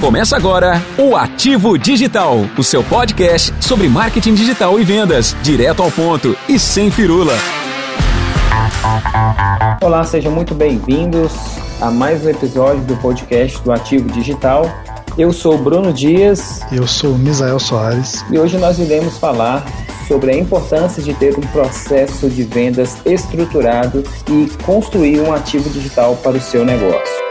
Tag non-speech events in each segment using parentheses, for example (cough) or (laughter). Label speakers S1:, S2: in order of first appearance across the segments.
S1: Começa agora o Ativo Digital, o seu podcast sobre marketing digital e vendas, direto ao ponto e sem firula.
S2: Olá, sejam muito bem-vindos a mais um episódio do podcast do Ativo Digital. Eu sou Bruno Dias.
S3: Eu sou Misael Soares.
S2: E hoje nós iremos falar sobre a importância de ter um processo de vendas estruturado e construir um ativo digital para o seu negócio.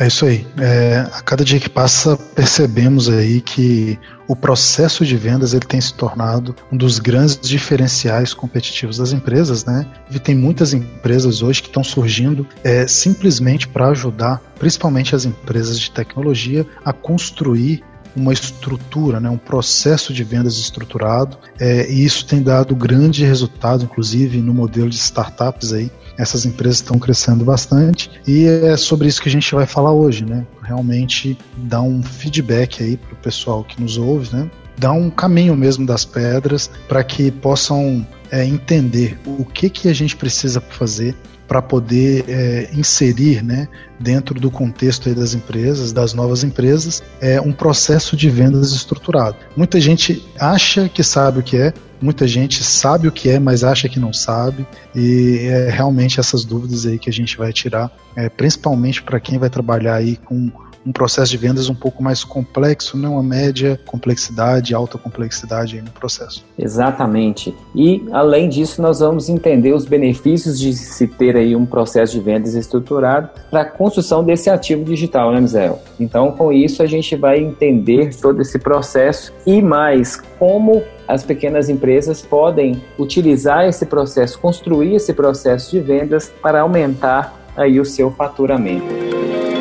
S3: É isso aí. É, a cada dia que passa, percebemos aí que o processo de vendas ele tem se tornado um dos grandes diferenciais competitivos das empresas, né? E tem muitas empresas hoje que estão surgindo é, simplesmente para ajudar, principalmente as empresas de tecnologia, a construir uma estrutura, né, um processo de vendas estruturado, é, e isso tem dado grande resultado, inclusive no modelo de startups aí, essas empresas estão crescendo bastante e é sobre isso que a gente vai falar hoje, né? Realmente dar um feedback aí para o pessoal que nos ouve, né? Dar um caminho mesmo das pedras para que possam é, entender o que, que a gente precisa fazer para poder é, inserir né, dentro do contexto das empresas, das novas empresas, é um processo de vendas estruturado. Muita gente acha que sabe o que é, muita gente sabe o que é, mas acha que não sabe, e é realmente essas dúvidas aí que a gente vai tirar, é, principalmente para quem vai trabalhar aí com um processo de vendas um pouco mais complexo, não a média complexidade, alta complexidade no processo.
S2: Exatamente. E além disso, nós vamos entender os benefícios de se ter aí um processo de vendas estruturado para a construção desse ativo digital, né, Mizel? Então, com isso, a gente vai entender todo esse processo e mais como as pequenas empresas podem utilizar esse processo, construir esse processo de vendas para aumentar aí o seu faturamento.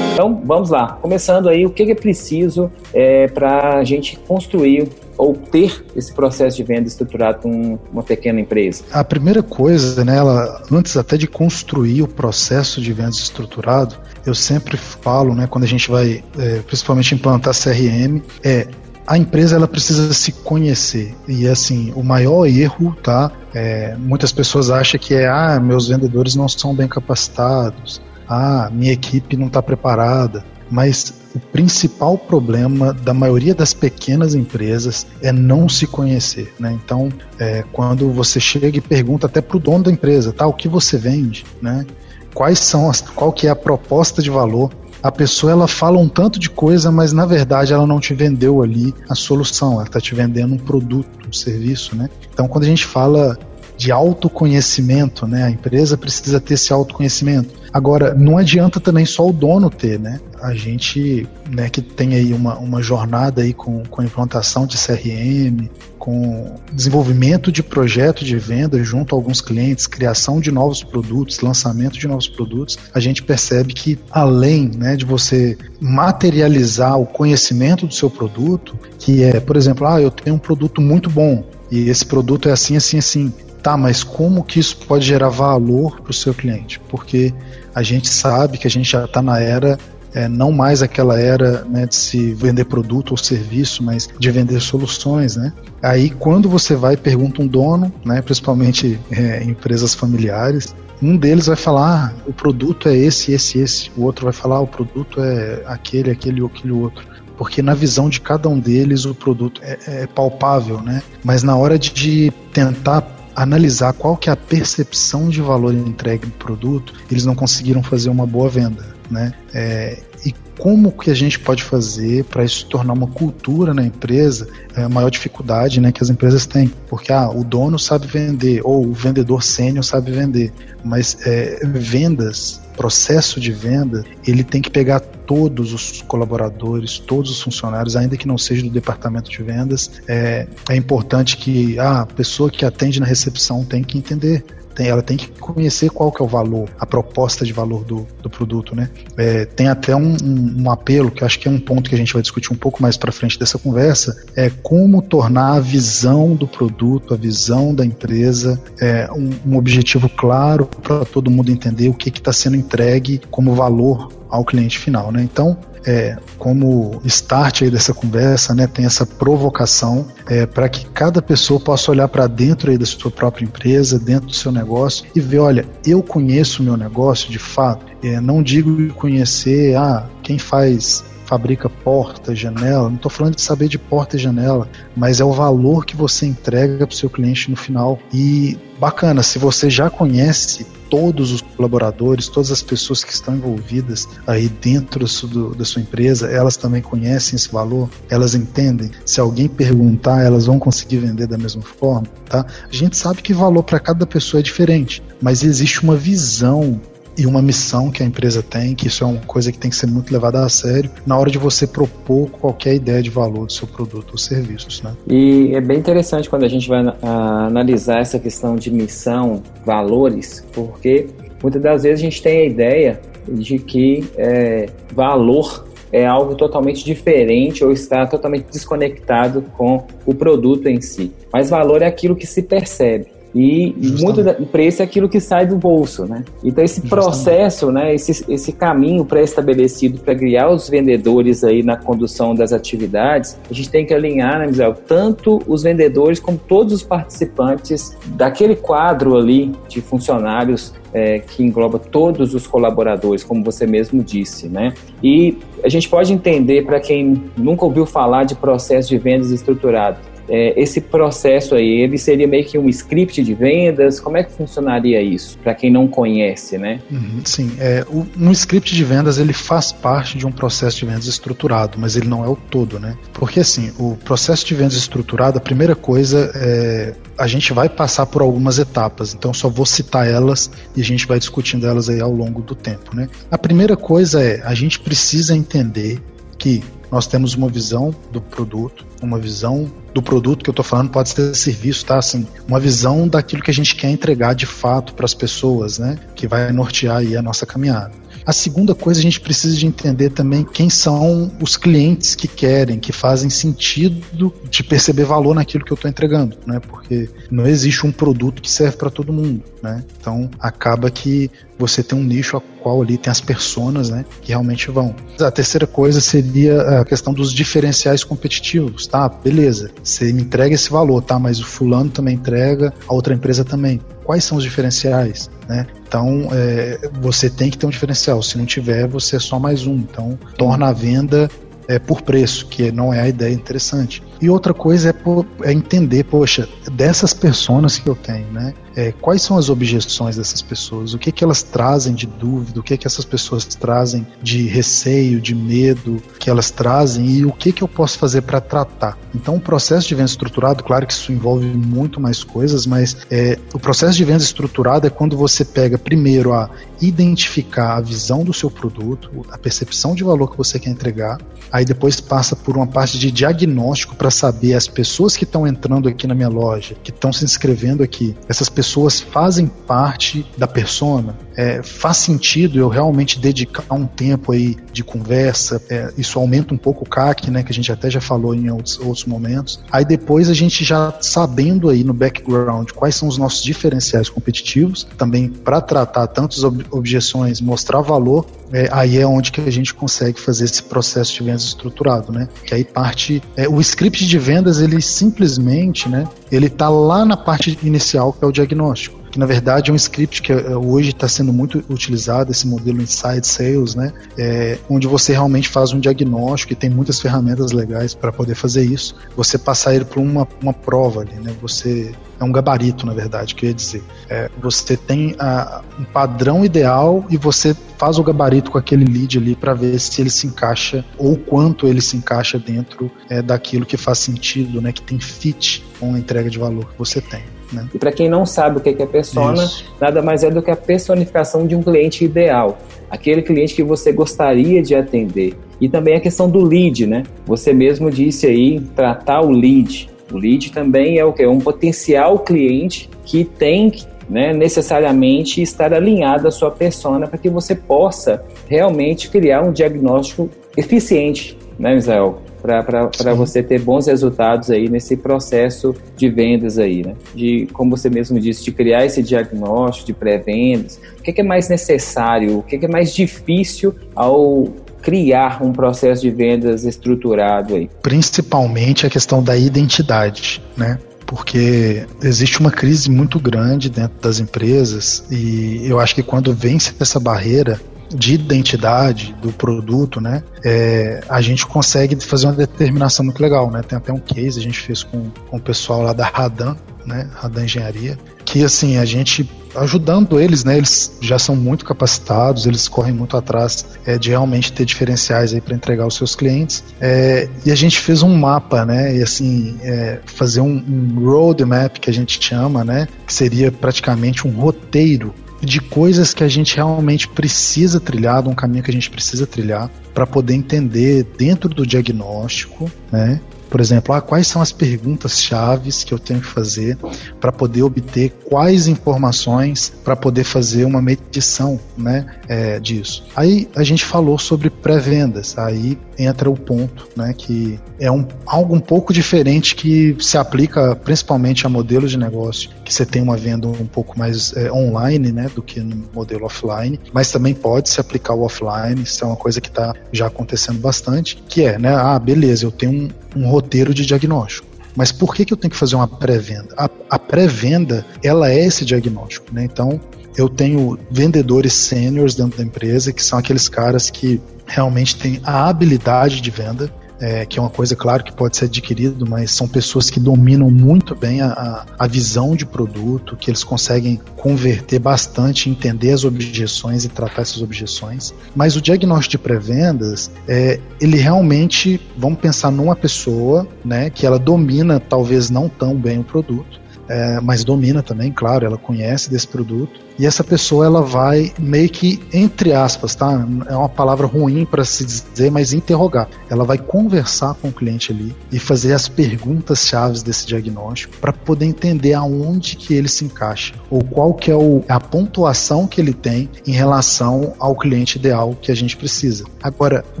S2: Então, vamos lá. Começando aí, o que é preciso é, para a gente construir ou ter esse processo de venda estruturado com uma pequena empresa?
S3: A primeira coisa, né, ela, antes até de construir o processo de vendas estruturado, eu sempre falo, né, quando a gente vai, é, principalmente implantar CRM, é a empresa ela precisa se conhecer e assim o maior erro tá é, muitas pessoas acham que é ah meus vendedores não são bem capacitados ah, minha equipe não está preparada. Mas o principal problema da maioria das pequenas empresas é não se conhecer, né? Então, é, quando você chega e pergunta até para o dono da empresa, tá, o que você vende, né? Quais são as, qual que é a proposta de valor? A pessoa ela fala um tanto de coisa, mas na verdade ela não te vendeu ali a solução, ela está te vendendo um produto, um serviço, né? Então, quando a gente fala de autoconhecimento, né? A empresa precisa ter esse autoconhecimento. Agora, não adianta também só o dono ter, né? A gente, né, que tem aí uma, uma jornada aí com, com implantação de CRM, com desenvolvimento de projeto de venda junto a alguns clientes, criação de novos produtos, lançamento de novos produtos, a gente percebe que além né, de você materializar o conhecimento do seu produto, que é, por exemplo, ah, eu tenho um produto muito bom, e esse produto é assim, assim, assim. Tá, mas como que isso pode gerar valor para o seu cliente? Porque a gente sabe que a gente já está na era é, não mais aquela era né, de se vender produto ou serviço, mas de vender soluções, né? Aí quando você vai e pergunta um dono, né, principalmente é, empresas familiares, um deles vai falar ah, o produto é esse, esse, esse, o outro vai falar ah, o produto é aquele, aquele aquele outro porque na visão de cada um deles o produto é, é palpável, né? Mas na hora de tentar analisar qual que é a percepção de valor entregue no produto, eles não conseguiram fazer uma boa venda, né? É, e como que a gente pode fazer para isso tornar uma cultura na empresa é a maior dificuldade né, que as empresas têm. Porque ah, o dono sabe vender, ou o vendedor sênior sabe vender, mas é, vendas, processo de venda, ele tem que pegar todos os colaboradores, todos os funcionários, ainda que não seja do departamento de vendas. É, é importante que ah, a pessoa que atende na recepção tem que entender tem, ela tem que conhecer qual que é o valor, a proposta de valor do, do produto, né? É, tem até um, um, um, apelo, que acho que é um ponto que a gente vai discutir um pouco mais para frente dessa conversa, é como tornar a visão do produto, a visão da empresa, é, um, um objetivo claro para todo mundo entender o que está sendo entregue como valor ao cliente final, né? Então, é, como start aí dessa conversa, né, tem essa provocação é, para que cada pessoa possa olhar para dentro aí da sua própria empresa, dentro do seu negócio e ver, olha, eu conheço o meu negócio de fato. É, não digo conhecer, ah, quem faz fabrica porta, janela, não estou falando de saber de porta e janela, mas é o valor que você entrega para o seu cliente no final. E bacana, se você já conhece todos os colaboradores, todas as pessoas que estão envolvidas aí dentro do, da sua empresa, elas também conhecem esse valor, elas entendem. Se alguém perguntar, elas vão conseguir vender da mesma forma, tá? A gente sabe que valor para cada pessoa é diferente, mas existe uma visão e uma missão que a empresa tem, que isso é uma coisa que tem que ser muito levada a sério na hora de você propor qualquer ideia de valor do seu produto ou serviços, né?
S2: E é bem interessante quando a gente vai analisar essa questão de missão, valores, porque muitas das vezes a gente tem a ideia de que é, valor é algo totalmente diferente ou está totalmente desconectado com o produto em si. Mas valor é aquilo que se percebe. E Justamente. muito da, preço é aquilo que sai do bolso, né? Então esse processo, né, esse, esse caminho pré-estabelecido para criar os vendedores aí na condução das atividades, a gente tem que alinhar, né, Misael, tanto os vendedores como todos os participantes daquele quadro ali de funcionários é, que engloba todos os colaboradores, como você mesmo disse, né? E a gente pode entender para quem nunca ouviu falar de processo de vendas estruturado, é, esse processo aí, ele seria meio que um script de vendas? Como é que funcionaria isso, para quem não conhece, né?
S3: Uhum, sim, é, um script de vendas, ele faz parte de um processo de vendas estruturado, mas ele não é o todo, né? Porque assim, o processo de vendas estruturado, a primeira coisa é a gente vai passar por algumas etapas, então só vou citar elas e a gente vai discutindo elas aí ao longo do tempo, né? A primeira coisa é, a gente precisa entender que nós temos uma visão do produto, uma visão do produto que eu estou falando pode ser serviço, tá? Assim, uma visão daquilo que a gente quer entregar de fato para as pessoas, né? Que vai nortear aí a nossa caminhada. A segunda coisa, a gente precisa de entender também quem são os clientes que querem, que fazem sentido de perceber valor naquilo que eu estou entregando, né? Porque não existe um produto que serve para todo mundo, né? Então acaba que você tem um nicho a qual ali tem as personas, né, que realmente vão. A terceira coisa seria a questão dos diferenciais competitivos, tá? Beleza, você me entrega esse valor, tá? Mas o fulano também entrega, a outra empresa também. Quais são os diferenciais, né? Então, é, você tem que ter um diferencial. Se não tiver, você é só mais um. Então, torna a venda é, por preço, que não é a ideia interessante. E outra coisa é, é entender, poxa, dessas pessoas que eu tenho, né? É, quais são as objeções dessas pessoas? O que que elas trazem de dúvida? O que que essas pessoas trazem de receio, de medo que elas trazem e o que que eu posso fazer para tratar? Então, o processo de venda estruturado, claro que isso envolve muito mais coisas, mas é, o processo de venda estruturado é quando você pega primeiro a identificar a visão do seu produto, a percepção de valor que você quer entregar, aí depois passa por uma parte de diagnóstico para saber as pessoas que estão entrando aqui na minha loja, que estão se inscrevendo aqui, essas pessoas fazem parte da persona, é, faz sentido eu realmente dedicar um tempo aí de conversa, é, isso aumenta um pouco o CAC, né, que a gente até já falou em outros, outros momentos. Aí depois a gente já sabendo aí no background quais são os nossos diferenciais competitivos, também para tratar tantas ob objeções, mostrar valor, é, aí é onde que a gente consegue fazer esse processo de vendas estruturado, né? Que aí parte é, o script de vendas ele simplesmente, né? Ele tá lá na parte inicial que é o diagnóstico que na verdade é um script que eh, hoje está sendo muito utilizado, esse modelo Inside Sales, né? É, onde você realmente faz um diagnóstico e tem muitas ferramentas legais para poder fazer isso. Você passar ele por uma, uma prova ali, né? Você é um gabarito, na verdade, que eu ia dizer. É, você tem a, um padrão ideal e você faz o gabarito com aquele lead ali para ver se ele se encaixa ou quanto ele se encaixa dentro é, daquilo que faz sentido, né? Que tem fit com a entrega de valor que você tem. Né?
S2: E para quem não sabe o que é persona, Isso. nada mais é do que a personificação de um cliente ideal, aquele cliente que você gostaria de atender. E também a questão do lead, né? Você mesmo disse aí, tratar o lead. O lead também é o que? Um potencial cliente que tem né, necessariamente estar alinhado à sua persona para que você possa realmente criar um diagnóstico eficiente, né, Misael? Para você ter bons resultados aí nesse processo de vendas aí, né? De, como você mesmo disse, de criar esse diagnóstico de pré-vendas. O que é, mais necessário? O que é mais difícil ao criar um processo de vendas estruturado aí?
S3: Principalmente a questão da identidade, né? porque existe uma crise muito grande dentro das empresas e eu acho que quando vence essa barreira de identidade do produto, né, é, a gente consegue fazer uma determinação muito legal, né? Tem até um case a gente fez com, com o pessoal lá da Radan, né, Radan Engenharia, que assim a gente ajudando eles, né? Eles já são muito capacitados, eles correm muito atrás é, de realmente ter diferenciais aí para entregar aos seus clientes. É, e a gente fez um mapa, né? E assim é, fazer um, um roadmap que a gente chama, né? Que seria praticamente um roteiro de coisas que a gente realmente precisa trilhar, de um caminho que a gente precisa trilhar para poder entender dentro do diagnóstico, né? Por exemplo, ah, quais são as perguntas chaves que eu tenho que fazer para poder obter quais informações para poder fazer uma medição né, é, disso. Aí a gente falou sobre pré-vendas, aí entra o ponto, né, que é um, algo um pouco diferente que se aplica principalmente a modelos de negócio, que você tem uma venda um pouco mais é, online né, do que no modelo offline, mas também pode se aplicar o offline, isso é uma coisa que está já acontecendo bastante, que é, né, ah, beleza, eu tenho um, um roteiro de diagnóstico. Mas por que, que eu tenho que fazer uma pré-venda? A, a pré-venda, ela é esse diagnóstico, né? Então, eu tenho vendedores sêniores dentro da empresa, que são aqueles caras que realmente têm a habilidade de venda, é, que é uma coisa, claro, que pode ser adquirido, mas são pessoas que dominam muito bem a, a visão de produto, que eles conseguem converter bastante, entender as objeções e tratar essas objeções. Mas o diagnóstico de pré-vendas, é, ele realmente, vamos pensar numa pessoa, né, que ela domina talvez não tão bem o produto, é, mas domina também, claro, ela conhece desse produto e essa pessoa ela vai meio que entre aspas, tá? É uma palavra ruim para se dizer, mas interrogar. Ela vai conversar com o cliente ali e fazer as perguntas chaves desse diagnóstico para poder entender aonde que ele se encaixa ou qual que é o, a pontuação que ele tem em relação ao cliente ideal que a gente precisa. Agora, o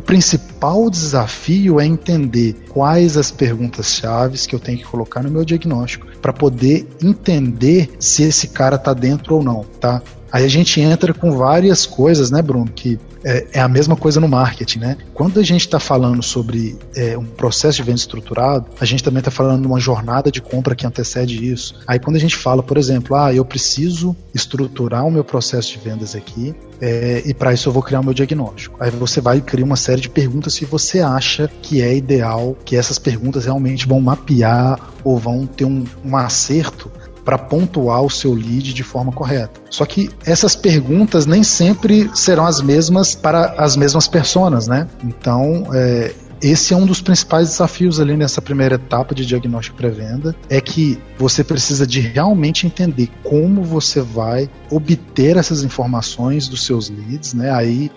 S3: principal desafio é entender quais as perguntas chaves que eu tenho que colocar no meu diagnóstico para poder entender se esse cara está dentro ou não tá? Aí a gente entra com várias coisas, né, Bruno, que é, é a mesma coisa no marketing, né? Quando a gente está falando sobre é, um processo de venda estruturado, a gente também está falando de uma jornada de compra que antecede isso. Aí quando a gente fala, por exemplo, ah, eu preciso estruturar o meu processo de vendas aqui é, e para isso eu vou criar o meu diagnóstico. Aí você vai criar uma série de perguntas se você acha que é ideal, que essas perguntas realmente vão mapear ou vão ter um, um acerto para pontuar o seu lead de forma correta. Só que essas perguntas nem sempre serão as mesmas para as mesmas pessoas, né? Então, é, esse é um dos principais desafios ali nessa primeira etapa de diagnóstico pré-venda, é que você precisa de realmente entender como você vai obter essas informações dos seus leads, né? Aí,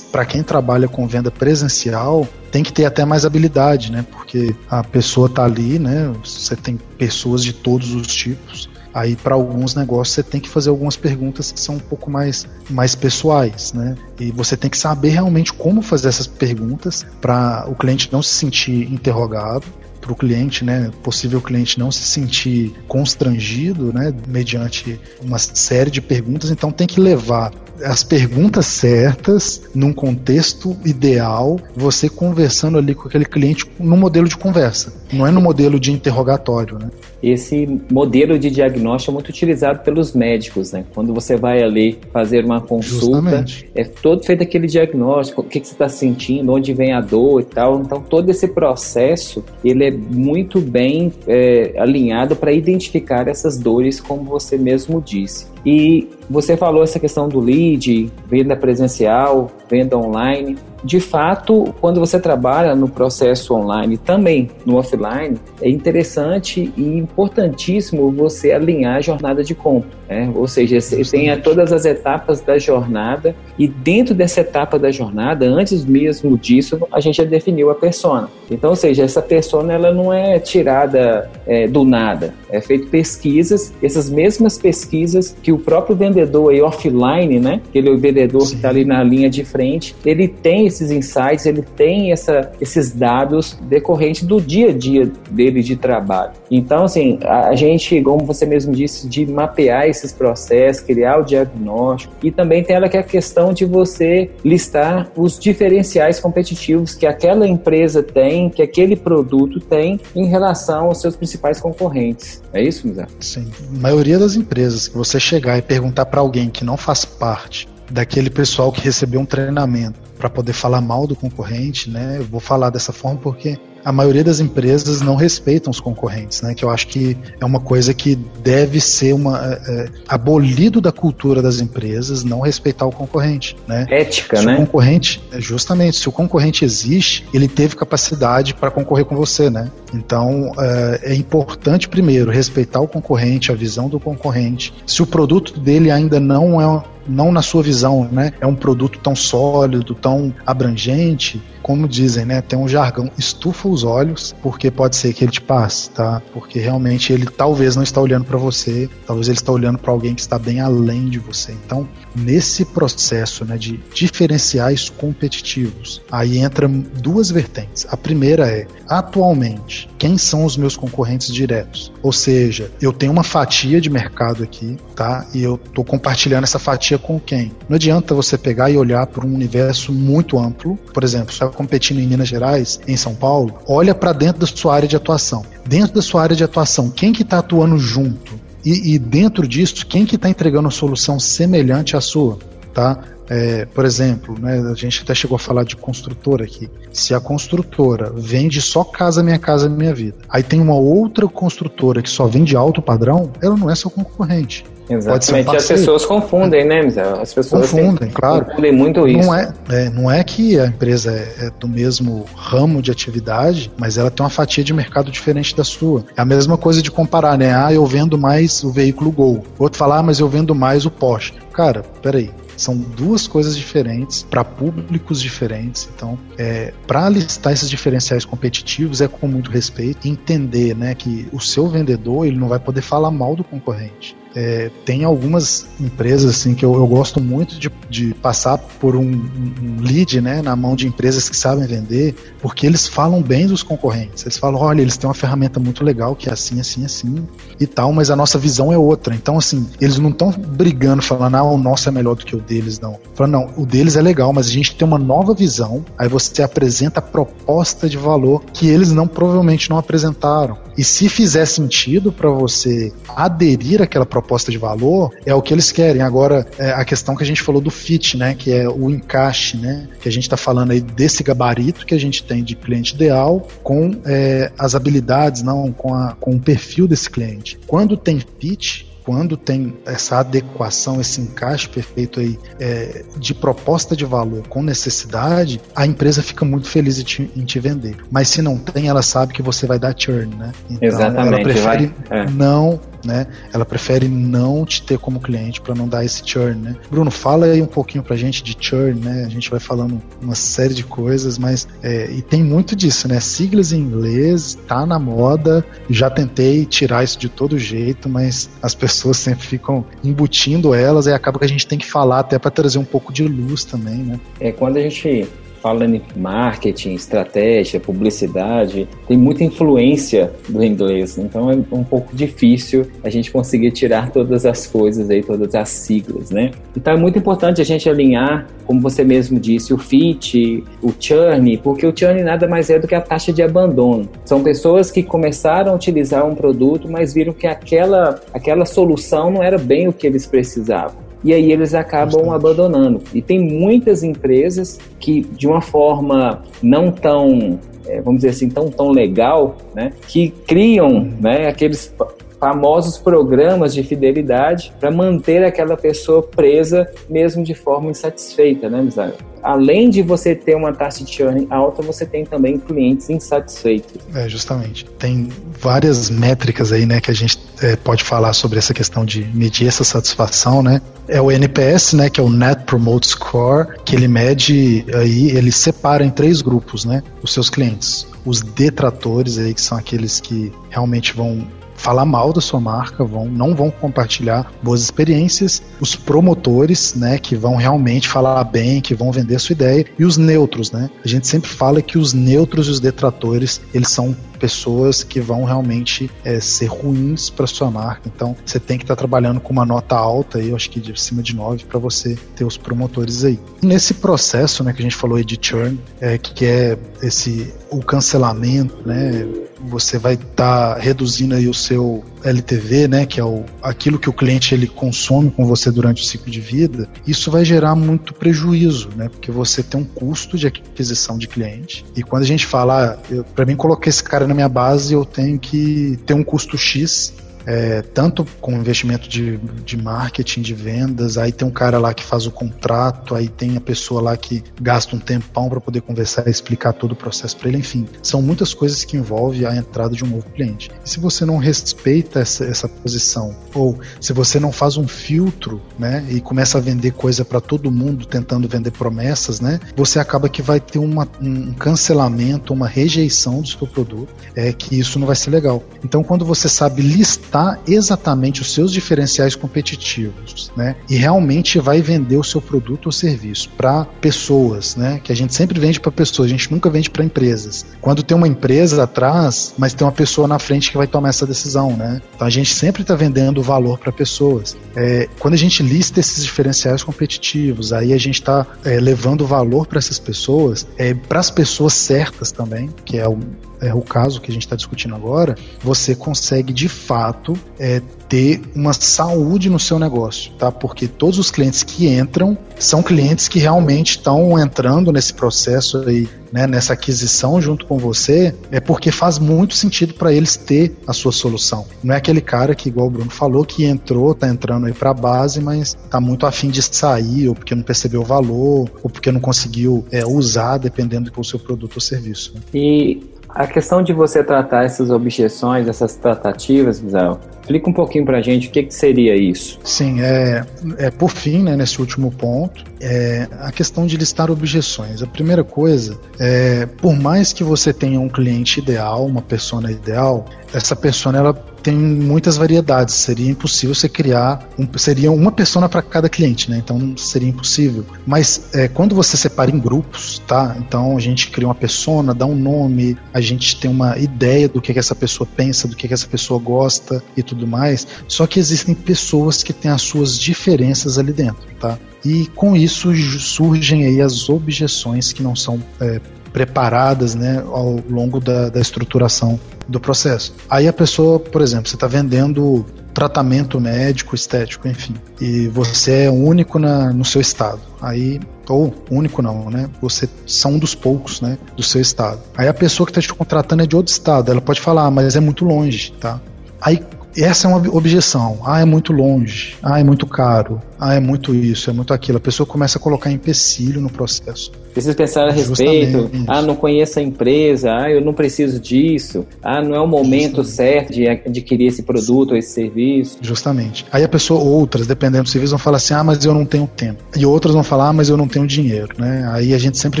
S3: para quem trabalha com venda presencial, tem que ter até mais habilidade, né? Porque a pessoa tá ali, né? Você tem pessoas de todos os tipos Aí, para alguns negócios, você tem que fazer algumas perguntas que são um pouco mais, mais pessoais, né? E você tem que saber realmente como fazer essas perguntas para o cliente não se sentir interrogado para o cliente, né, possível cliente não se sentir constrangido, né, mediante uma série de perguntas, então tem que levar as perguntas certas, num contexto ideal, você conversando ali com aquele cliente no modelo de conversa, não é no modelo de interrogatório, né?
S2: Esse modelo de diagnóstico é muito utilizado pelos médicos, né? Quando você vai ali fazer uma consulta, Justamente. é todo feito aquele diagnóstico, o que, que você está sentindo, onde vem a dor e tal. Então todo esse processo ele é muito bem é, alinhado para identificar essas dores, como você mesmo disse. E você falou essa questão do lead, venda presencial, venda online de fato, quando você trabalha no processo online, também no offline, é interessante e importantíssimo você alinhar a jornada de compra. Né? Ou seja, você tem todas as etapas da jornada e dentro dessa etapa da jornada, antes mesmo disso, a gente já definiu a persona. Então, ou seja, essa persona ela não é tirada é, do nada. É feito pesquisas, essas mesmas pesquisas que o próprio vendedor aí offline, né? Aquele vendedor Sim. que está ali na linha de frente, ele tem esses insights, ele tem essa, esses dados decorrentes do dia a dia dele de trabalho. Então, assim, a, gente, como você mesmo disse, de mapear esses processos, criar o diagnóstico e também tem aquela questão de você listar os diferenciais competitivos que aquela empresa tem, que aquele produto tem em relação aos seus principais concorrentes. É isso, Mizar?
S3: Sim. A maioria das empresas que você chegar e perguntar para alguém que não faz parte daquele pessoal que recebeu um treinamento para poder falar mal do concorrente, né? Eu vou falar dessa forma porque a maioria das empresas não respeitam os concorrentes, né? Que eu acho que é uma coisa que deve ser uma é, é abolido da cultura das empresas, não respeitar o concorrente, né?
S2: Ética,
S3: se
S2: né?
S3: O concorrente, é, justamente, se o concorrente existe, ele teve capacidade para concorrer com você, né? Então é, é importante primeiro respeitar o concorrente, a visão do concorrente. Se o produto dele ainda não é não na sua visão, né? É um produto tão sólido, tão abrangente, como dizem, né? Tem um jargão, estufa os olhos, porque pode ser que ele te passe, tá? Porque realmente ele talvez não está olhando para você, talvez ele está olhando para alguém que está bem além de você. Então, nesse processo, né, de diferenciais competitivos, aí entra duas vertentes. A primeira é, atualmente, quem são os meus concorrentes diretos? Ou seja, eu tenho uma fatia de mercado aqui, tá? E eu tô compartilhando essa fatia com quem? Não adianta você pegar e olhar para um universo muito amplo. Por exemplo, competindo em Minas Gerais, em São Paulo, olha para dentro da sua área de atuação. Dentro da sua área de atuação, quem que está atuando junto? E, e, dentro disso, quem que está entregando a solução semelhante à sua? Tá? É, por exemplo, né, a gente até chegou a falar de construtora aqui. Se a construtora vende só Casa Minha Casa Minha Vida, aí tem uma outra construtora que só vende alto padrão, ela não é seu concorrente.
S2: Exatamente, as pessoas confundem, né, Mizel? As pessoas
S3: confundem, claro.
S2: Confundem muito isso.
S3: Não é, é, não é que a empresa é, é, do mesmo ramo de atividade, mas ela tem uma fatia de mercado diferente da sua. É a mesma coisa de comparar, né? Ah, eu vendo mais o veículo Gol. Outro falar, ah, mas eu vendo mais o Porsche. Cara, peraí. São duas coisas diferentes para públicos diferentes. Então, é, para listar esses diferenciais competitivos é com muito respeito, entender, né, que o seu vendedor ele não vai poder falar mal do concorrente. É, tem algumas empresas assim que eu, eu gosto muito de, de passar por um, um, lead né, na mão de empresas que sabem vender, porque eles falam bem dos concorrentes. Eles falam, olha, eles têm uma ferramenta muito legal que é assim, assim, assim e tal, mas a nossa visão é outra. Então, assim, eles não estão brigando falando, ah, o nosso é melhor do que o deles, não. Falando, não, o deles é legal, mas a gente tem uma nova visão. Aí você apresenta a proposta de valor que eles não provavelmente não apresentaram. E se fizer sentido para você aderir àquela proposta de valor, é o que eles querem. Agora, é a questão que a gente falou do fit, né, que é o encaixe, né, que a gente está falando aí desse gabarito que a gente tem de cliente ideal com é, as habilidades, não, com, a, com o perfil desse cliente. Quando tem fit, quando tem essa adequação, esse encaixe perfeito aí é, de proposta de valor com necessidade, a empresa fica muito feliz em te, em te, vender. Mas se não tem, ela sabe que você vai dar churn, né?
S2: Então, Exatamente.
S3: Ela prefere vai, é. não né? Ela prefere não te ter como cliente para não dar esse churn, né? Bruno, fala aí um pouquinho pra gente de churn, né? A gente vai falando uma série de coisas, mas é, e tem muito disso, né? Siglas em inglês, tá na moda. Já tentei tirar isso de todo jeito, mas as pessoas (laughs) sempre ficam embutindo elas e acaba que a gente tem que falar até para trazer um pouco de luz também, né?
S2: É quando a gente falando em marketing, estratégia, publicidade, tem muita influência do inglês, então é um pouco difícil a gente conseguir tirar todas as coisas aí, todas as siglas, né? Então é muito importante a gente alinhar, como você mesmo disse, o fit, o churn, porque o churn nada mais é do que a taxa de abandono. São pessoas que começaram a utilizar um produto, mas viram que aquela, aquela solução não era bem o que eles precisavam e aí eles acabam Bastante. abandonando. E tem muitas empresas que, de uma forma não tão, é, vamos dizer assim, tão, tão legal, né, que criam né, aqueles famosos programas de fidelidade para manter aquela pessoa presa mesmo de forma insatisfeita, né, Misael? além de você ter uma taxa de churn alta, você tem também clientes insatisfeitos.
S3: É, justamente. Tem várias métricas aí, né, que a gente é, pode falar sobre essa questão de medir essa satisfação, né? É o NPS, né, que é o Net Promote Score, que ele mede aí, ele separa em três grupos, né, os seus clientes. Os detratores aí, que são aqueles que realmente vão falar mal da sua marca, vão, não vão compartilhar boas experiências, os promotores, né, que vão realmente falar bem, que vão vender a sua ideia, e os neutros, né? A gente sempre fala que os neutros e os detratores, eles são pessoas que vão realmente é, ser ruins para sua marca. Então, você tem que estar tá trabalhando com uma nota alta aí, eu acho que de cima de 9 para você ter os promotores aí. Nesse processo, né, que a gente falou aí de churn, é, que é esse o cancelamento, né, você vai estar tá reduzindo aí o seu LTV, né, que é o, aquilo que o cliente ele consome com você durante o ciclo de vida, isso vai gerar muito prejuízo, né, porque você tem um custo de aquisição de cliente. E quando a gente fala, ah, para mim colocar esse cara na minha base, eu tenho que ter um custo X é, tanto com investimento de, de marketing, de vendas, aí tem um cara lá que faz o contrato, aí tem a pessoa lá que gasta um tempão para poder conversar e explicar todo o processo para ele, enfim, são muitas coisas que envolvem a entrada de um novo cliente. E se você não respeita essa, essa posição, ou se você não faz um filtro, né, e começa a vender coisa para todo mundo, tentando vender promessas, né, você acaba que vai ter uma, um cancelamento, uma rejeição do seu produto, é que isso não vai ser legal. Então, quando você sabe listar listar exatamente os seus diferenciais competitivos, né? E realmente vai vender o seu produto ou serviço para pessoas, né? Que a gente sempre vende para pessoas, a gente nunca vende para empresas. Quando tem uma empresa atrás, mas tem uma pessoa na frente que vai tomar essa decisão, né? Então a gente sempre está vendendo valor para pessoas. É, quando a gente lista esses diferenciais competitivos, aí a gente está é, levando valor para essas pessoas, é, para as pessoas certas também, que é o é o caso que a gente está discutindo agora, você consegue de fato é, ter uma saúde no seu negócio, tá? Porque todos os clientes que entram são clientes que realmente estão entrando nesse processo aí, né, nessa aquisição junto com você, é porque faz muito sentido para eles ter a sua solução. Não é aquele cara que, igual o Bruno falou, que entrou, tá entrando aí para a base, mas tá muito afim de sair, ou porque não percebeu o valor, ou porque não conseguiu é, usar, dependendo do seu produto ou serviço. Né?
S2: E a questão de você tratar essas objeções, essas tratativas, Misael, explica um pouquinho para a gente o que, que, seria isso.
S3: Sim, é, é por fim, né, nesse último ponto, é a questão de listar objeções. A primeira coisa é, por mais que você tenha um cliente ideal, uma persona ideal, essa persona ela tem muitas variedades. Seria impossível você criar, um, seria uma persona para cada cliente, né? Então seria impossível. Mas é, quando você separa em grupos, tá? Então a gente cria uma persona, dá um nome, a gente tem uma ideia do que, que essa pessoa pensa, do que, que essa pessoa gosta e tudo mais. Só que existem pessoas que têm as suas diferenças ali dentro, tá? E com isso surgem aí as objeções que não são é, preparadas né, ao longo da, da estruturação do processo. Aí a pessoa, por exemplo, você está vendendo tratamento médico, estético, enfim, e você é único na, no seu estado. Aí ou único não, né? Você são um dos poucos, né, do seu estado. Aí a pessoa que está te contratando é de outro estado, ela pode falar, ah, mas é muito longe, tá? Aí essa é uma objeção. Ah, é muito longe. Ah, é muito caro. Ah, é muito isso, é muito aquilo. A pessoa começa a colocar empecilho no processo.
S2: Preciso pensar a respeito. Ah, não conheço a empresa. Ah, eu não preciso disso. Ah, não é o momento Justamente. certo de adquirir esse produto ou esse serviço.
S3: Justamente. Aí a pessoa, outras, dependendo do serviço, vão falar assim: ah, mas eu não tenho tempo. E outras vão falar: ah, mas eu não tenho dinheiro. Né? Aí a gente sempre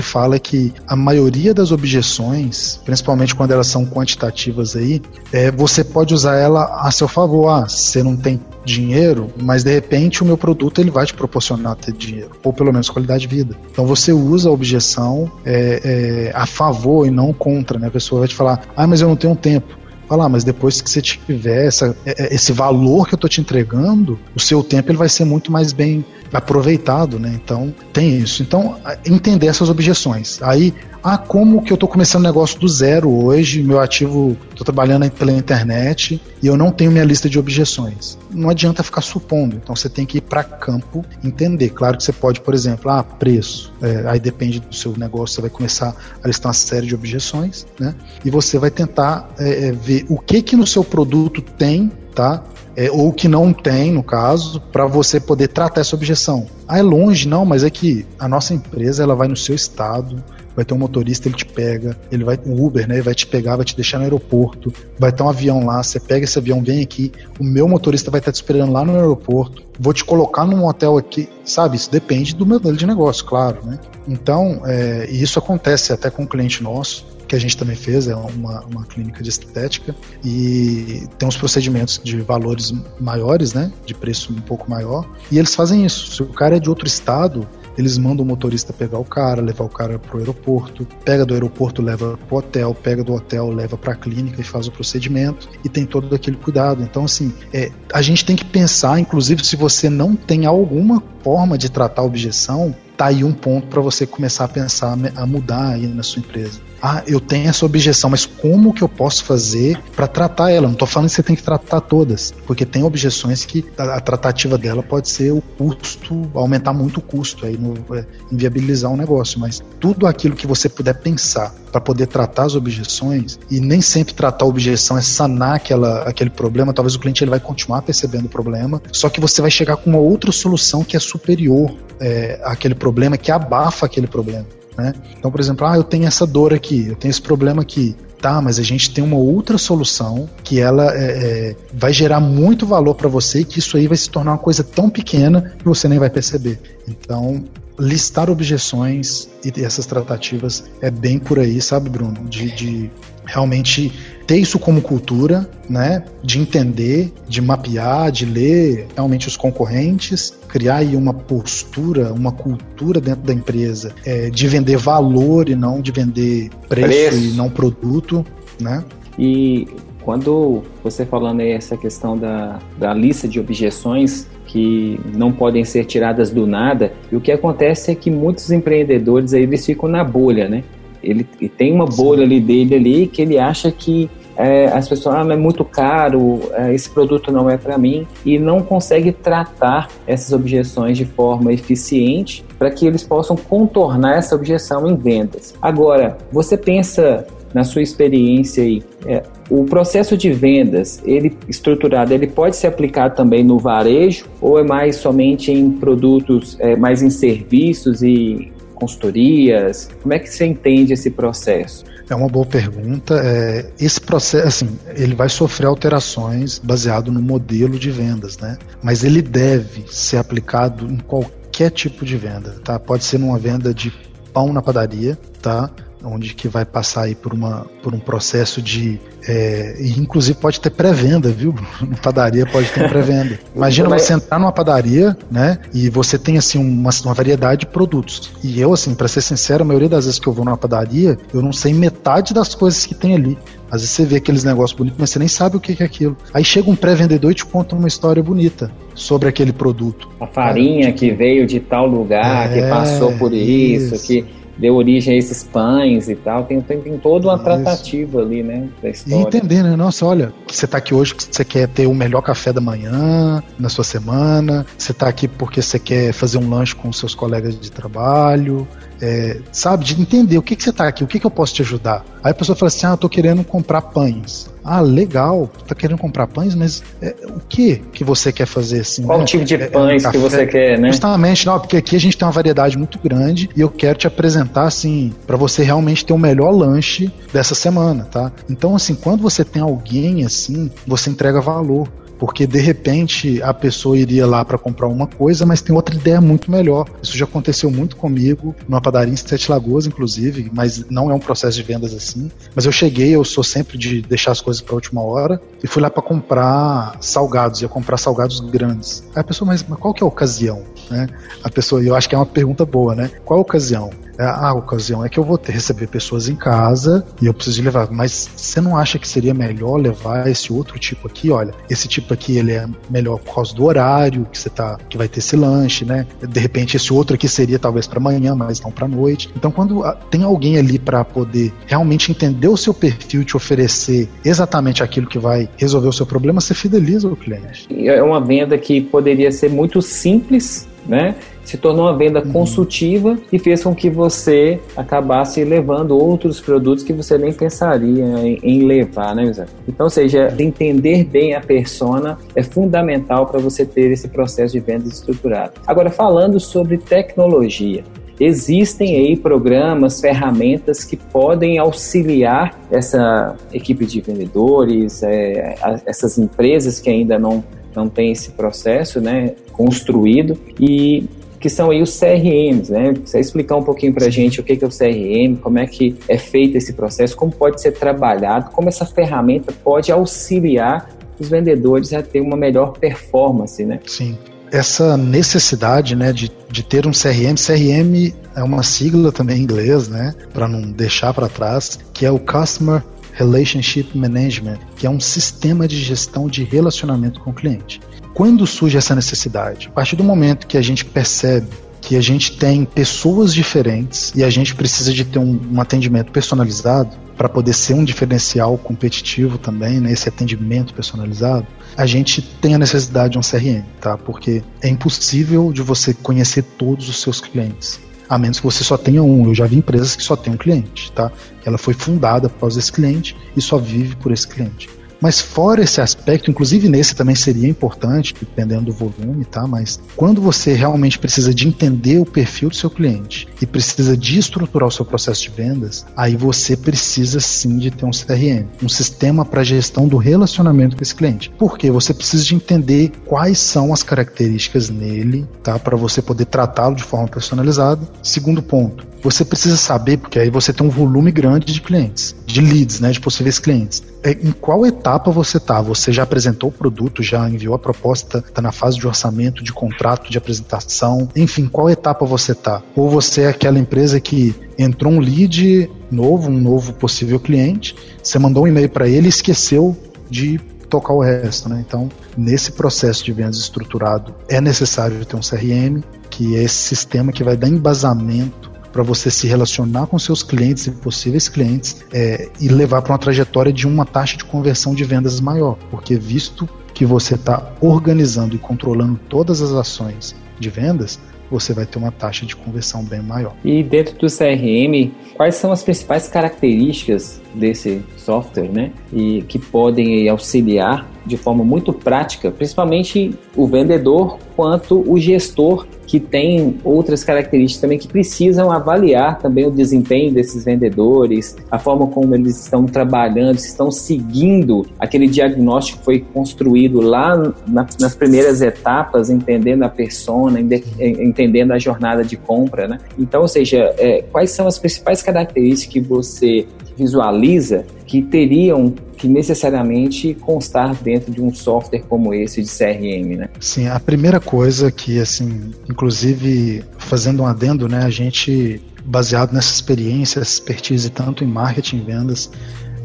S3: fala que a maioria das objeções, principalmente quando elas são quantitativas aí, é, você pode usar ela a seu favor. Ah, você não tem dinheiro, mas de repente o meu produto ele vai te proporcionar ter dinheiro, ou pelo menos qualidade de vida. Então você usa a objeção é, é, a favor e não contra, né? A pessoa vai te falar, ah, mas eu não tenho tempo falar, mas depois que você tiver essa, é, é, esse valor que eu tô te entregando, o seu tempo ele vai ser muito mais bem aproveitado, né? Então, tem isso. Então, entender essas objeções. Aí, ah, como que eu estou começando negócio do zero hoje, meu ativo, estou trabalhando pela internet e eu não tenho minha lista de objeções. Não adianta ficar supondo, então você tem que ir para campo entender. Claro que você pode, por exemplo, ah, preço, é, aí depende do seu negócio, você vai começar a listar uma série de objeções, né? E você vai tentar é, é ver o que que no seu produto tem, tá? é, ou que não tem, no caso, para você poder tratar essa objeção. Ah, é longe, não, mas é que a nossa empresa ela vai no seu estado, vai ter um motorista, ele te pega, ele vai o Uber, né, vai te pegar, vai te deixar no aeroporto, vai ter um avião lá, você pega esse avião, vem aqui, o meu motorista vai estar te esperando lá no aeroporto, vou te colocar num hotel aqui, sabe? Isso depende do modelo de negócio, claro, né? Então, é, e isso acontece até com um cliente nosso, que a gente também fez, é uma, uma clínica de estética, e tem uns procedimentos de valores maiores, né? De preço um pouco maior, e eles fazem isso. Se o cara é de outro estado, eles mandam o motorista pegar o cara, levar o cara pro aeroporto, pega do aeroporto, leva pro hotel, pega do hotel, leva pra clínica e faz o procedimento e tem todo aquele cuidado. Então, assim, é, a gente tem que pensar, inclusive, se você não tem alguma forma de tratar a objeção, tá aí um ponto para você começar a pensar a mudar aí na sua empresa ah, eu tenho essa objeção, mas como que eu posso fazer para tratar ela? Não estou falando que você tem que tratar todas, porque tem objeções que a, a, tratativa dela pode ser o custo, aumentar muito o custo, aí no, é, inviabilizar o um negócio, mas tudo aquilo que você puder pensar para poder tratar as objeções, e nem sempre tratar a objeção é sanar aquela, aquele problema, talvez o cliente ele vai continuar percebendo o problema, só que você vai chegar com uma outra solução que é superior é, àquele problema, que abafa aquele problema. Né? Então, por exemplo, ah, eu tenho essa dor aqui, eu tenho esse problema aqui. Tá, mas a gente tem uma outra solução que ela é, é, vai gerar muito valor para você e que isso aí vai se tornar uma coisa tão pequena que você nem vai perceber. Então, listar objeções e essas tratativas é bem por aí, sabe, Bruno? De, de realmente ter isso como cultura, né? De entender, de mapear, de ler realmente os concorrentes, criar aí uma postura, uma cultura dentro da empresa, é, de vender valor e não de vender preço, preço. e não produto, né?
S2: E quando você falando aí essa questão da, da lista de objeções, que não podem ser tiradas do nada. E o que acontece é que muitos empreendedores aí eles ficam na bolha, né? Ele, ele tem uma bolha ali dele ali que ele acha que é, as pessoas ah, é muito caro, é, esse produto não é para mim e não consegue tratar essas objeções de forma eficiente para que eles possam contornar essa objeção em vendas. Agora, você pensa na sua experiência aí, é, o processo de vendas, ele estruturado, ele pode ser aplicado também no varejo ou é mais somente em produtos, é, mais em serviços e consultorias? Como é que você entende esse processo?
S3: É uma boa pergunta. É, esse processo, assim, ele vai sofrer alterações baseado no modelo de vendas, né? Mas ele deve ser aplicado em qualquer tipo de venda, tá? Pode ser numa venda de pão na padaria, tá? Onde que vai passar aí por, uma, por um processo de. É, e inclusive pode ter pré-venda, viu? Na (laughs) padaria pode ter pré-venda. (laughs) Imagina você entrar numa padaria, né? E você tem assim uma, uma variedade de produtos. E eu, assim, para ser sincero, a maioria das vezes que eu vou numa padaria, eu não sei metade das coisas que tem ali. Às vezes você vê aqueles negócios bonitos, mas você nem sabe o que é aquilo. Aí chega um pré-vendedor e te conta uma história bonita sobre aquele produto.
S2: A farinha é, que veio de tal lugar, é, que passou por isso, isso. que deu origem a esses pães e tal. Tem, tem, tem toda uma Isso. tratativa ali, né? Da história.
S3: E entender, né? Nossa, olha, você tá aqui hoje porque você quer ter o melhor café da manhã na sua semana, você tá aqui porque você quer fazer um lanche com os seus colegas de trabalho, é, sabe, de entender o que, que você está aqui, o que, que eu posso te ajudar. Aí a pessoa fala assim: ah, eu tô querendo comprar pães. Ah, legal, tá querendo comprar pães, mas é, o que que você quer fazer assim?
S2: Qual
S3: né?
S2: tipo de é, é pães que você quer, né?
S3: Justamente, não, porque aqui a gente tem uma variedade muito grande e eu quero te apresentar assim para você realmente ter o melhor lanche dessa semana, tá? Então assim, quando você tem alguém assim, você entrega valor porque de repente a pessoa iria lá para comprar uma coisa, mas tem outra ideia muito melhor. Isso já aconteceu muito comigo, numa padaria em Sete Lagoas, inclusive, mas não é um processo de vendas assim. Mas eu cheguei, eu sou sempre de deixar as coisas para última hora e fui lá para comprar salgados, ia comprar salgados grandes. Aí a pessoa, mas, mas qual que é a ocasião? Né? A pessoa, eu acho que é uma pergunta boa, né? Qual a ocasião? É, a ocasião é que eu vou ter, receber pessoas em casa e eu preciso levar. Mas você não acha que seria melhor levar esse outro tipo aqui? Olha, esse tipo aqui ele é melhor por causa do horário que você tá, que vai ter esse lanche, né? De repente esse outro aqui seria talvez para amanhã, mas não para noite. Então quando ah, tem alguém ali para poder realmente entender o seu perfil, te oferecer exatamente aquilo que vai resolver o seu problema, você fideliza o cliente.
S2: É uma venda que poderia ser muito simples, né? Se tornou uma venda uhum. consultiva e fez com que você acabasse levando outros produtos que você nem pensaria em, em levar, né, José? Então, ou seja, entender bem a persona é fundamental para você ter esse processo de vendas estruturado. Agora, falando sobre tecnologia, existem aí programas, ferramentas que podem auxiliar essa equipe de vendedores, é, essas empresas que ainda não, não têm esse processo né, construído e que são aí os CRMs, né? Você explicar um pouquinho para a gente o que é o CRM, como é que é feito esse processo, como pode ser trabalhado, como essa ferramenta pode auxiliar os vendedores a ter uma melhor performance, né?
S3: Sim. Essa necessidade, né, de, de ter um CRM, CRM é uma sigla também em inglês, né, para não deixar para trás, que é o Customer Relationship Management, que é um sistema de gestão de relacionamento com o cliente. Quando surge essa necessidade? A partir do momento que a gente percebe que a gente tem pessoas diferentes e a gente precisa de ter um, um atendimento personalizado para poder ser um diferencial competitivo também, né, atendimento personalizado, a gente tem a necessidade de um CRM, tá? Porque é impossível de você conhecer todos os seus clientes a menos que você só tenha um. Eu já vi empresas que só tem um cliente, tá? Ela foi fundada por causa desse cliente e só vive por esse cliente. Mas fora esse aspecto, inclusive nesse também seria importante, dependendo do volume, tá? Mas quando você realmente precisa de entender o perfil do seu cliente e precisa de estruturar o seu processo de vendas, aí você precisa sim de ter um CRM, um sistema para gestão do relacionamento com esse cliente. Porque você precisa de entender quais são as características nele, tá? Para você poder tratá-lo de forma personalizada. Segundo ponto, você precisa saber, porque aí você tem um volume grande de clientes, de leads, né, de possíveis clientes. É, em qual etapa você está? Você já apresentou o produto, já enviou a proposta, está na fase de orçamento, de contrato, de apresentação, enfim, qual etapa você está? Ou você é aquela empresa que entrou um lead novo, um novo possível cliente, você mandou um e-mail para ele e esqueceu de tocar o resto, né? Então, nesse processo de vendas estruturado, é necessário ter um CRM, que é esse sistema que vai dar embasamento para você se relacionar com seus clientes e possíveis clientes é, e levar para uma trajetória de uma taxa de conversão de vendas maior, porque visto que você está organizando e controlando todas as ações de vendas, você vai ter uma taxa de conversão bem maior.
S2: E dentro do CRM, quais são as principais características desse software, né? E que podem auxiliar de forma muito prática, principalmente o vendedor quanto o gestor que tem outras características também que precisam avaliar também o desempenho desses vendedores, a forma como eles estão trabalhando, se estão seguindo aquele diagnóstico que foi construído lá na, nas primeiras etapas, entendendo a persona, entendendo a jornada de compra, né? Então, ou seja, é, quais são as principais características que você visualiza que teriam que necessariamente constar dentro de um software como esse de CRM, né?
S3: Sim, a primeira coisa que, assim, inclusive fazendo um adendo, né, a gente baseado nessa experiência, essa expertise tanto em marketing e vendas,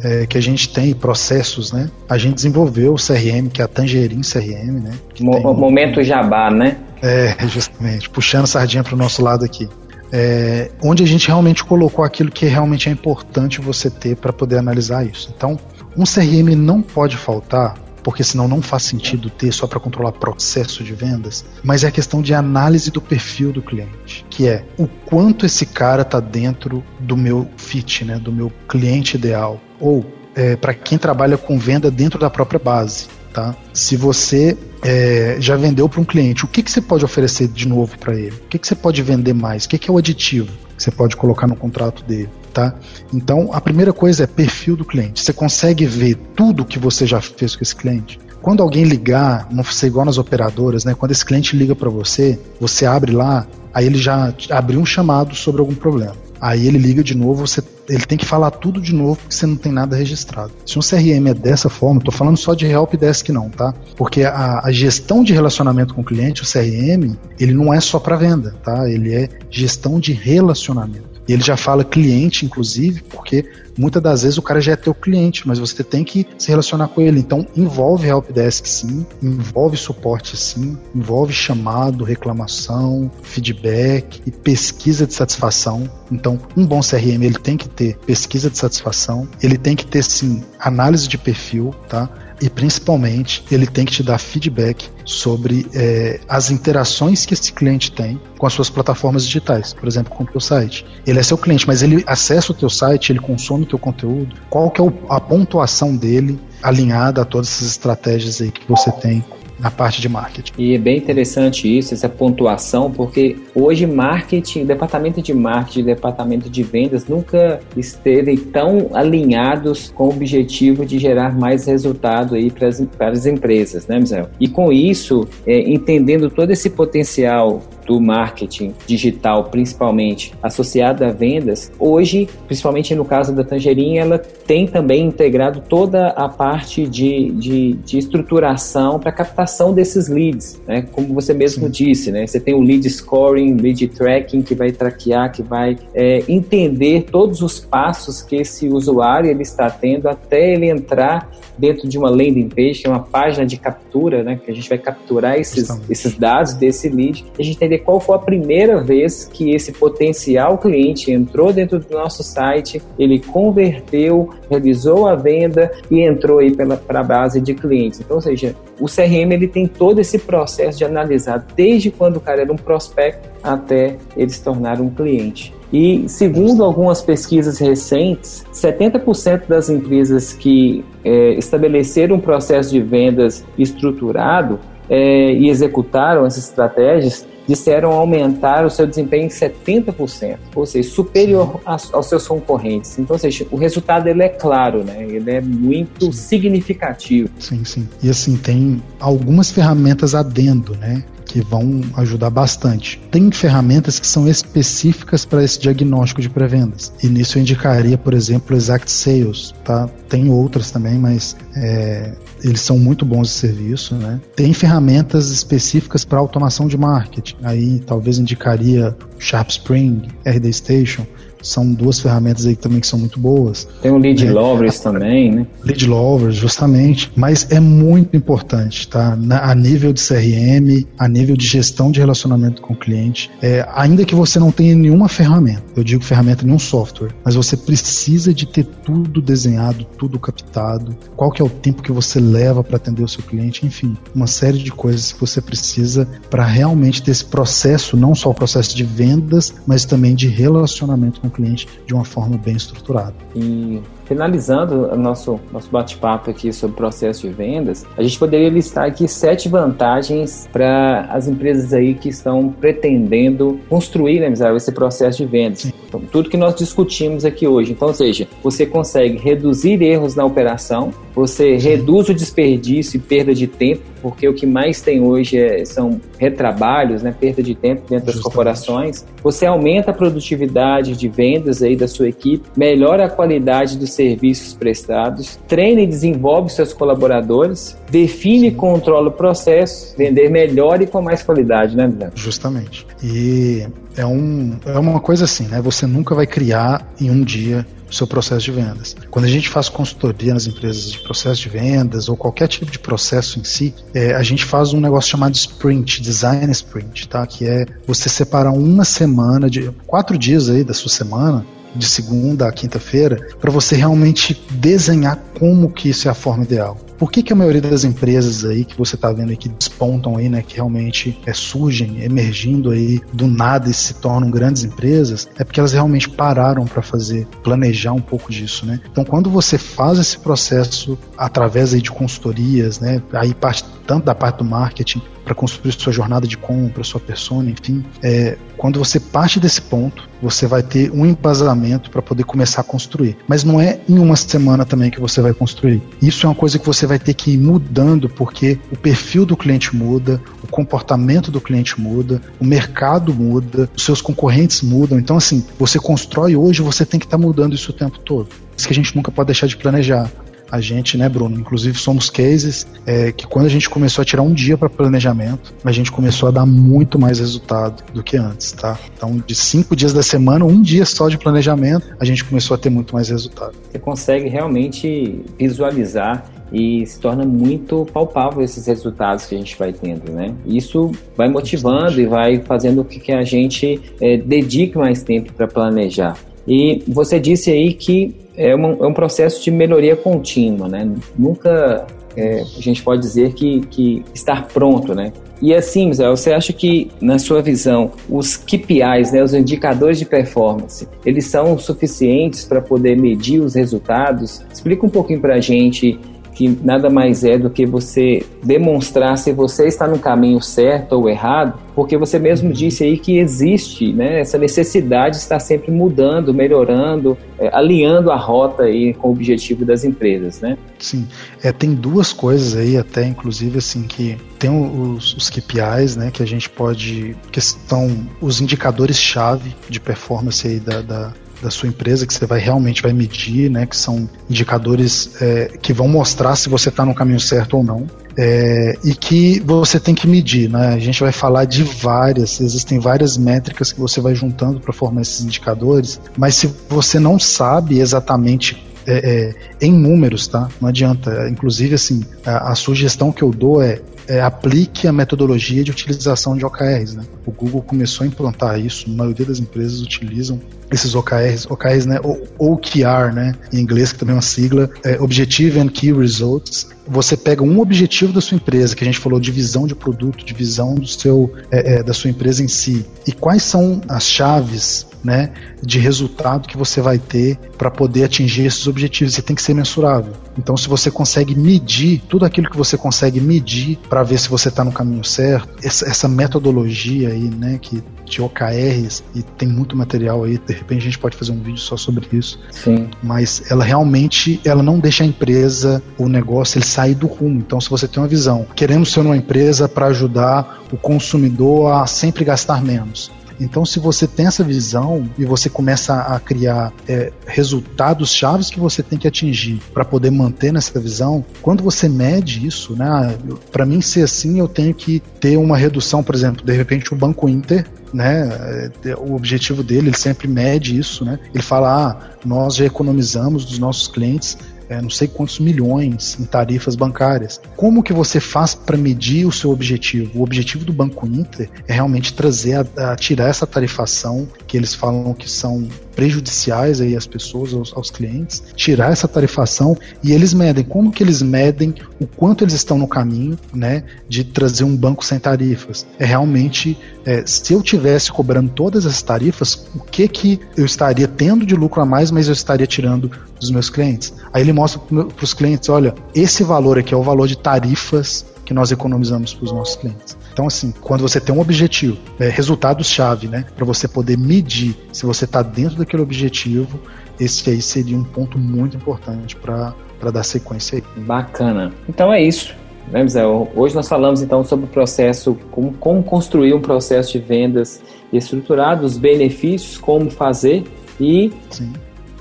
S3: é, que a gente tem processos, né? A gente desenvolveu o CRM, que é a Tangerine CRM, né?
S2: Mo momento jabá, né?
S3: É, (laughs) justamente, puxando sardinha para o nosso lado aqui é, onde a gente realmente colocou aquilo que realmente é importante você ter para poder analisar isso. Então, um CRM não pode faltar, porque senão não faz sentido ter só para controlar processo de vendas, mas é a questão de análise do perfil do cliente, que é o quanto esse cara está dentro do meu fit, né, do meu cliente ideal, ou é, para quem trabalha com venda dentro da própria base. Tá? Se você é, já vendeu para um cliente, o que, que você pode oferecer de novo para ele? O que, que você pode vender mais? O que, que é o aditivo que você pode colocar no contrato dele? Tá? Então, a primeira coisa é perfil do cliente. Você consegue ver tudo que você já fez com esse cliente? Quando alguém ligar, não ser igual nas operadoras, né? Quando esse cliente liga para você, você abre lá, aí ele já abriu um chamado sobre algum problema. Aí ele liga de novo, você, ele tem que falar tudo de novo porque você não tem nada registrado. Se um CRM é dessa forma, estou falando só de Help Desk não, tá? Porque a, a, gestão de relacionamento com o cliente, o CRM, ele não é só para venda, tá? Ele é gestão de relacionamento. E ele já fala cliente, inclusive, porque muitas das vezes o cara já é teu cliente, mas você tem que se relacionar com ele. Então envolve helpdesk sim, envolve suporte sim, envolve chamado, reclamação, feedback e pesquisa de satisfação. Então um bom CRM ele tem que ter pesquisa de satisfação, ele tem que ter sim análise de perfil, tá? E principalmente ele tem que te dar feedback sobre é, as interações que esse cliente tem com as suas plataformas digitais, por exemplo, com o teu site. Ele é seu cliente, mas ele acessa o teu site, ele consome o teu conteúdo, qual que é a pontuação dele alinhada a todas essas estratégias aí que você tem na parte de marketing.
S2: E é bem interessante isso, essa pontuação, porque hoje marketing, departamento de marketing, departamento de vendas nunca esteve tão alinhados com o objetivo de gerar mais resultado aí para as, para as empresas, né, Misael? E com isso, é, entendendo todo esse potencial do marketing digital, principalmente associado a vendas, hoje, principalmente no caso da Tangerine, ela tem também integrado toda a parte de, de, de estruturação para captação desses leads, né? Como você mesmo Sim. disse, né? Você tem o lead scoring, lead tracking que vai traquear, que vai é, entender todos os passos que esse usuário ele está tendo até ele entrar dentro de uma landing page, que é uma página de captura, né? Que a gente vai capturar esses, esses dados desse lead, e a gente tem entender qual foi a primeira vez que esse potencial cliente entrou dentro do nosso site, ele converteu, realizou a venda e entrou aí para a base de clientes. Então, ou seja, o CRM ele tem todo esse processo de analisar desde quando o cara era um prospecto até ele se tornar um cliente. E segundo algumas pesquisas recentes, 70% das empresas que é, estabeleceram um processo de vendas estruturado é, e executaram essas estratégias disseram aumentar o seu desempenho em 70%, ou seja, superior aos seus concorrentes. Então, seja, o resultado ele é claro, né? Ele é muito sim. significativo.
S3: Sim, sim. E assim, tem algumas ferramentas adendo, né? Que vão ajudar bastante. Tem ferramentas que são específicas para esse diagnóstico de pré-vendas. E nisso eu indicaria, por exemplo, Exact Sales. Tá? Tem outras também, mas é, eles são muito bons de serviço. Né? Tem ferramentas específicas para automação de marketing. Aí talvez indicaria Sharp Spring, RD Station são duas ferramentas aí também que são muito boas.
S2: Tem o Lead né? Lovers também, né?
S3: Lead Lovers, justamente. Mas é muito importante, tá? Na, a nível de CRM, a nível de gestão de relacionamento com o cliente. É, ainda que você não tenha nenhuma ferramenta, eu digo ferramenta, nenhum software, mas você precisa de ter tudo desenhado, tudo captado, qual que é o tempo que você leva para atender o seu cliente, enfim, uma série de coisas que você precisa para realmente ter esse processo, não só o processo de vendas, mas também de relacionamento com o cliente de uma forma bem estruturada.
S2: E finalizando o nosso, nosso bate-papo aqui sobre processo de vendas, a gente poderia listar aqui sete vantagens para as empresas aí que estão pretendendo construir, né, esse processo de vendas. Então, tudo que nós discutimos aqui hoje. Então, ou seja, você consegue reduzir erros na operação, você reduz o desperdício e perda de tempo, porque o que mais tem hoje é, são retrabalhos, né, perda de tempo dentro das corporações. Você aumenta a produtividade de vendas aí da sua equipe, melhora a qualidade dos serviços prestados, treina e desenvolve seus colaboradores, define e controla o processo, vender melhor e com mais qualidade, né, André?
S3: Justamente. E é, um, é uma coisa assim, né? Você nunca vai criar em um dia o seu processo de vendas. Quando a gente faz consultoria nas empresas de processo de vendas ou qualquer tipo de processo em si, é, a gente faz um negócio chamado sprint, design sprint, tá? Que é você separar uma semana de quatro dias aí da sua semana de segunda a quinta-feira para você realmente desenhar como que isso é a forma ideal. Por que, que a maioria das empresas aí que você está vendo aí que despontam aí, né, que realmente é, surgem, emergindo aí do nada e se tornam grandes empresas, é porque elas realmente pararam para fazer, planejar um pouco disso, né? Então, quando você faz esse processo através aí de consultorias, né, aí parte tanto da parte do marketing para construir sua jornada de compra, sua persona, enfim, é, quando você parte desse ponto, você vai ter um embasamento para poder começar a construir. Mas não é em uma semana também que você vai construir. Isso é uma coisa que você vai ter que ir mudando porque o perfil do cliente muda, o comportamento do cliente muda, o mercado muda, os seus concorrentes mudam. Então, assim, você constrói hoje, você tem que estar tá mudando isso o tempo todo. Isso que a gente nunca pode deixar de planejar a gente, né, Bruno? Inclusive somos cases é, que quando a gente começou a tirar um dia para planejamento, a gente começou a dar muito mais resultado do que antes, tá? Então, de cinco dias da semana, um dia só de planejamento, a gente começou a ter muito mais resultado.
S2: Você consegue realmente visualizar e se torna muito palpável esses resultados que a gente vai tendo, né? Isso vai motivando e vai fazendo com que a gente é, dedique mais tempo para planejar. E você disse aí que é, é um processo de melhoria contínua, né? Nunca é, a gente pode dizer que, que estar pronto, né? E assim, Zé, você acha que, na sua visão, os KPIs, né, os indicadores de performance, eles são suficientes para poder medir os resultados? Explica um pouquinho para a gente que nada mais é do que você demonstrar se você está no caminho certo ou errado, porque você mesmo disse aí que existe né, essa necessidade de estar sempre mudando, melhorando, é, alinhando a rota aí com o objetivo das empresas, né?
S3: Sim, é, tem duas coisas aí até, inclusive, assim, que tem os, os KPIs, né, que a gente pode, que são os indicadores-chave de performance aí da, da da sua empresa que você vai realmente vai medir, né? Que são indicadores é, que vão mostrar se você está no caminho certo ou não. É, e que você tem que medir, né? A gente vai falar de várias, existem várias métricas que você vai juntando para formar esses indicadores, mas se você não sabe exatamente é, é, em números, tá? Não adianta. Inclusive, assim, a, a, sugestão que eu dou é é, aplique a metodologia de utilização de OKRs. Né? O Google começou a implantar isso, a maioria das empresas utilizam esses OKRs, OKRs, né, OKR, né, em inglês, que também é uma sigla, é Objective and Key Results. Você pega um objetivo da sua empresa, que a gente falou de visão de produto, de visão do seu, é, é, da sua empresa em si, e quais são as chaves né, de resultado que você vai ter para poder atingir esses objetivos. Você tem que ser mensurável. Então, se você consegue medir tudo aquilo que você consegue medir para ver se você está no caminho certo, essa, essa, metodologia aí, né, que de OKRs e tem muito material aí. De repente, a gente pode fazer um vídeo só sobre isso.
S2: Sim.
S3: Mas ela realmente, ela não deixa a empresa, o negócio, ele sair do rumo. Então, se você tem uma visão, queremos ser uma empresa para ajudar o consumidor a sempre gastar menos. Então, se você tem essa visão e você começa a criar é, resultados chaves que você tem que atingir para poder manter nessa visão, quando você mede isso, né? Para mim ser assim, eu tenho que ter uma redução, por exemplo, de repente o Banco Inter né? É, o objetivo dele, ele sempre mede isso, né? Ele fala, ah, nós já economizamos dos nossos clientes é, não sei quantos milhões em tarifas bancárias. Como que você faz para medir o seu objetivo? O objetivo do Banco Inter é realmente trazer a, a tirar essa tarifação que eles falam que são prejudiciais aí às pessoas, aos, aos, clientes, tirar essa tarifação e eles medem. Como que eles medem o quanto eles estão no caminho, né, de trazer um banco sem tarifas? É realmente, é, se eu tivesse cobrando todas as tarifas, o que que eu estaria tendo de lucro a mais, mas eu estaria tirando dos meus clientes? Aí ele mostra para os clientes, olha, esse valor aqui é o valor de tarifas que nós economizamos para os nossos clientes. Então, assim, quando você tem um objetivo, é, resultados-chave, né, para você poder medir se você está dentro daquele objetivo, esse aí seria um ponto muito importante para dar sequência aí.
S2: Bacana. Então é isso. Né? Hoje nós falamos então sobre o processo, como, como construir um processo de vendas estruturado, os benefícios, como fazer e Sim.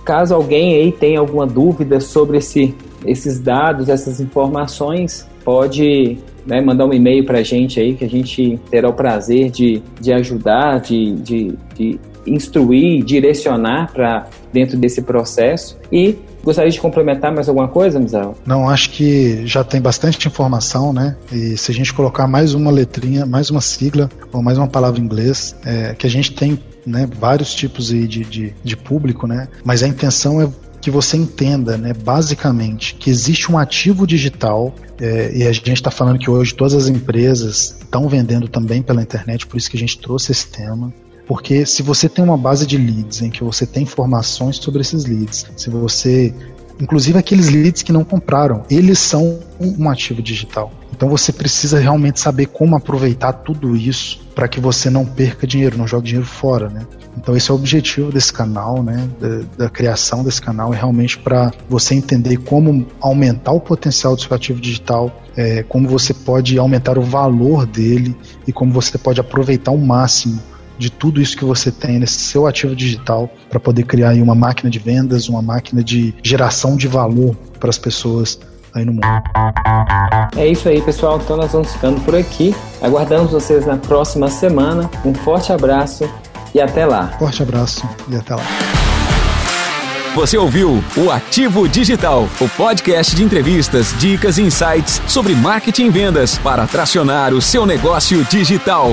S2: caso alguém aí tenha alguma dúvida sobre esse, esses dados, essas informações, pode né, mandar um e-mail para a gente aí, que a gente terá o prazer de, de ajudar, de, de, de instruir, direcionar para dentro desse processo. E gostaria de complementar mais alguma coisa, Misael?
S3: Não, acho que já tem bastante informação, né? E se a gente colocar mais uma letrinha, mais uma sigla ou mais uma palavra em inglês, é, que a gente tem né, vários tipos de, de, de público, né? Mas a intenção é que você entenda, né, basicamente, que existe um ativo digital, é, e a gente está falando que hoje todas as empresas estão vendendo também pela internet, por isso que a gente trouxe esse tema. Porque se você tem uma base de leads em que você tem informações sobre esses leads, se você inclusive aqueles leads que não compraram, eles são um ativo digital. Então você precisa realmente saber como aproveitar tudo isso para que você não perca dinheiro, não jogue dinheiro fora, né? Então esse é o objetivo desse canal, né? Da, da criação desse canal é realmente para você entender como aumentar o potencial do seu ativo digital, é, como você pode aumentar o valor dele e como você pode aproveitar o máximo de tudo isso que você tem nesse seu ativo digital para poder criar uma máquina de vendas, uma máquina de geração de valor para as pessoas aí no mundo.
S2: É isso aí, pessoal. Então nós vamos ficando por aqui. Aguardamos vocês na próxima semana. Um forte abraço e até lá.
S3: Forte abraço e até lá.
S1: Você ouviu o Ativo Digital, o podcast de entrevistas, dicas e insights sobre marketing e vendas para tracionar o seu negócio digital.